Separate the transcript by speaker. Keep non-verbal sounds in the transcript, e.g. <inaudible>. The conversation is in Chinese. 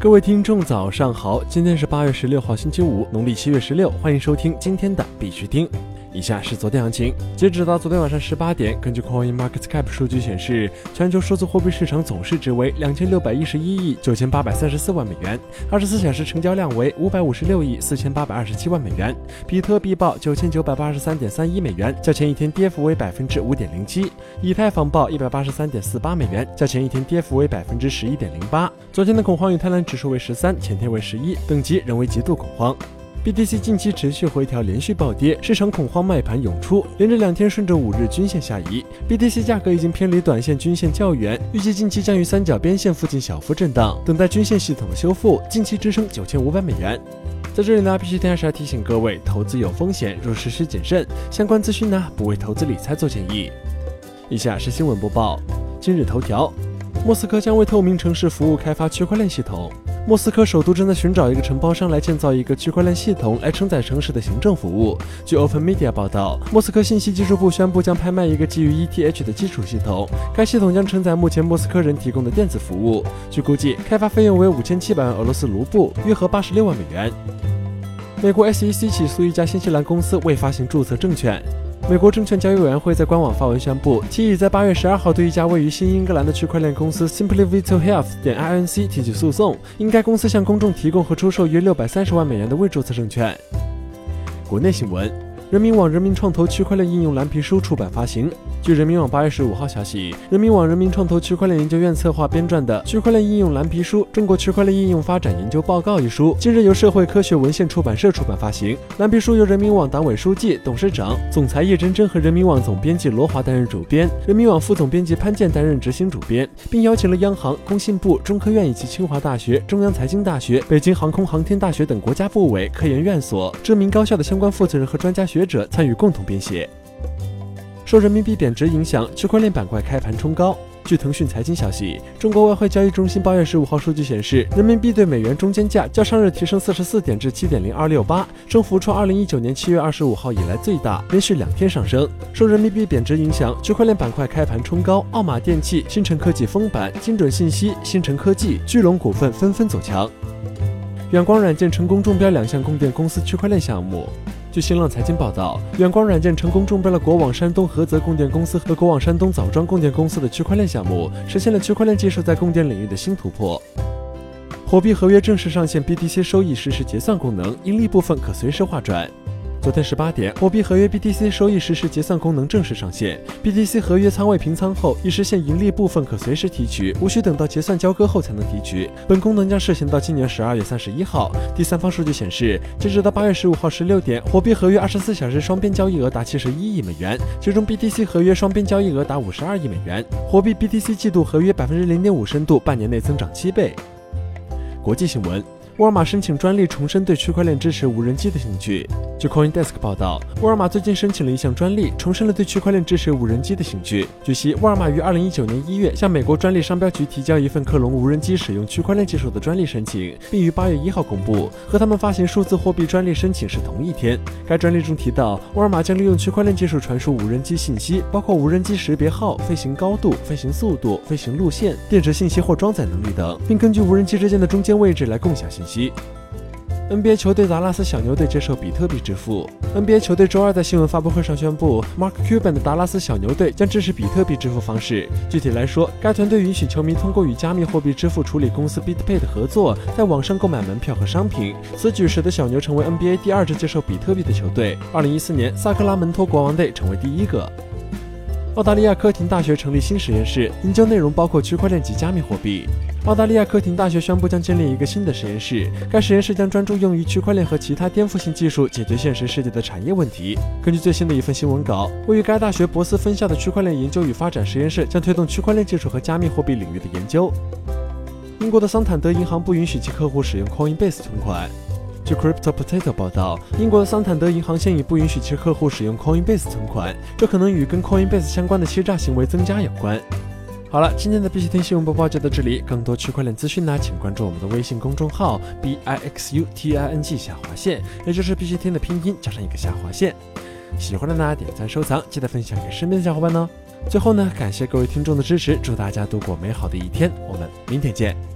Speaker 1: 各位听众，早上好！今天是八月十六号，星期五，农历七月十六。欢迎收听今天的必须听。以下是昨天行情，截止到昨天晚上十八点，根据 Coin Market Cap 数据显示，全球数字货币市场总市值为两千六百一十一亿九千八百三十四万美元，二十四小时成交量为五百五十六亿四千八百二十七万美元。比特币报九千九百八十三点三一美元，较前一天跌幅为百分之五点零七。以太坊报一百八十三点四八美元，较前一天跌幅为百分之十一点零八。昨天的恐慌与贪婪指数为十三，前天为十一，等级仍为极度恐慌。BTC 近期持续回调，连续暴跌，市场恐慌卖盘涌出，连着两天顺着五日均线下移，BTC 价格已经偏离短线均线较远，预计近期将于三角边线附近小幅震荡，等待均线系统的修复，近期支撑九千五百美元。在这里呢，必须还是要提醒各位，投资有风险，入市需谨慎，相关资讯呢不为投资理财做建议。以下是新闻播报，今日头条，莫斯科将为透明城市服务开发区块链系统。莫斯科首都正在寻找一个承包商来建造一个区块链系统，来承载城市的行政服务。据 Open Media 报道，莫斯科信息技术部宣布将拍卖一个基于 ETH 的基础系统，该系统将承载目前莫斯科人提供的电子服务。据估计，开发费用为五千七百万俄罗斯卢布，约合八十六万美元。美国 SEC 起诉一家新西兰公司未发行注册证券。美国证券交易委员会在官网发文宣布，其已在八月十二号对一家位于新英格兰的区块链公司 Simply Vital Health 点 Inc 提起诉讼，因该公司向公众提供和出售约六百三十万美元的未注册证券。国内新闻：人民网人民创投区块链应用蓝皮书出版发行。据人民网八月十五号消息，人民网人民创投区块链研究院策划编撰的《区块链应用蓝皮书：中国区块链应用发展研究报告》一书，近日由社会科学文献出版社出版发行。蓝皮书由人民网党委书记、董事长、总裁叶真真和人民网总编辑罗华担任主编，人民网副总编辑潘健担任执行主编，并邀请了央行、工信部、中科院以及清华大学、中央财经大学、北京航空航天大学等国家部委、科研院所、知名高校的相关负责人和专家学者参与共同编写。受人民币贬值影响，区块链板块开盘冲高。据腾讯财经消息，中国外汇交易中心八月十五号数据显示，人民币对美元中间价较上日提升四十四点至七点零二六八，升幅创二零一九年七月二十五号以来最大，连续两天上升。受人民币贬值影响，区块链板块开盘冲高，奥马电器、新城科技封板、精准信息、新城科技、巨龙股份纷纷走强。远光软件成功中标两项供电公司区块链项目。据新浪财经报道，远光软件成功中标了国网山东菏泽供电公司和国网山东枣庄供电公司的区块链项目，实现了区块链技术在供电领域的新突破。火币合约正式上线 BTC 收益实时结算功能，盈利部分可随时划转。昨天十八点，货币合约 BTC 收益实时结算功能正式上线。BTC 合约仓位平仓后，已实现盈利部分可随时提取，无需等到结算交割后才能提取。本功能将试行到今年十二月三十一号。第三方数据显示，截止到八月十五号十六点，货币合约二十四小时双边交易额达七十一亿美元，其中 BTC 合约双边交易额达五十二亿美元。货币 BTC 季度合约百分之零点五深度，半年内增长七倍。国际新闻。沃尔玛申请专利，重申对区块链支持无人机的兴趣。据 CoinDesk 报道，沃尔玛最近申请了一项专利，重申了对区块链支持无人机的兴趣。据悉，沃尔玛于2019年1月向美国专利商标局提交一份克隆无人机使用区块链技术的专利申请，并于8月1号公布。和他们发行数字货币专利申请是同一天。该专利中提到，沃尔玛将利用区块链技术传输无人机信息，包括无人机识别号、飞行高度、飞行速度、飞行路线、电池信息或装载能力等，<laughs> <laughs> 并根据无人机之间的中间位置来共享信息。NBA 球队达拉斯小牛队接受比特币支付。NBA 球队周二在新闻发布会上宣布，Mark Cuban 的达拉斯小牛队将支持比特币支付方式。具体来说，该团队允许球迷通过与加密货币支付处理公司 BitPay 的合作，在网上购买门票和商品。此举使得小牛成为 NBA 第二支接受比特币的球队。2014年，萨克拉门托国王队成为第一个。澳大利亚科廷大学成立新实验室，研究内容包括区块链及加密货币。澳大利亚科廷大学宣布将建立一个新的实验室，该实验室将专注用于区块链和其他颠覆性技术，解决现实世界的产业问题。根据最新的一份新闻稿，位于该大学博斯分校的区块链研究与发展实验室将推动区块链技术和加密货币领域的研究。英国的桑坦德银行不允许其客户使用 Coinbase 存款。据 Crypto Potato 报道，英国的桑坦德银行现已不允许其客户使用 Coinbase 存款，这可能与跟 Coinbase 相关的欺诈行为增加有关。好了，今天的必须听新闻播报就到这里。更多区块链资讯呢，请关注我们的微信公众号 b i x u t i n g 下划线，也就是必须听的拼音加上一个下划线。喜欢的呢，点赞收藏，记得分享给身边的小伙伴哦。最后呢，感谢各位听众的支持，祝大家度过美好的一天，我们明天见。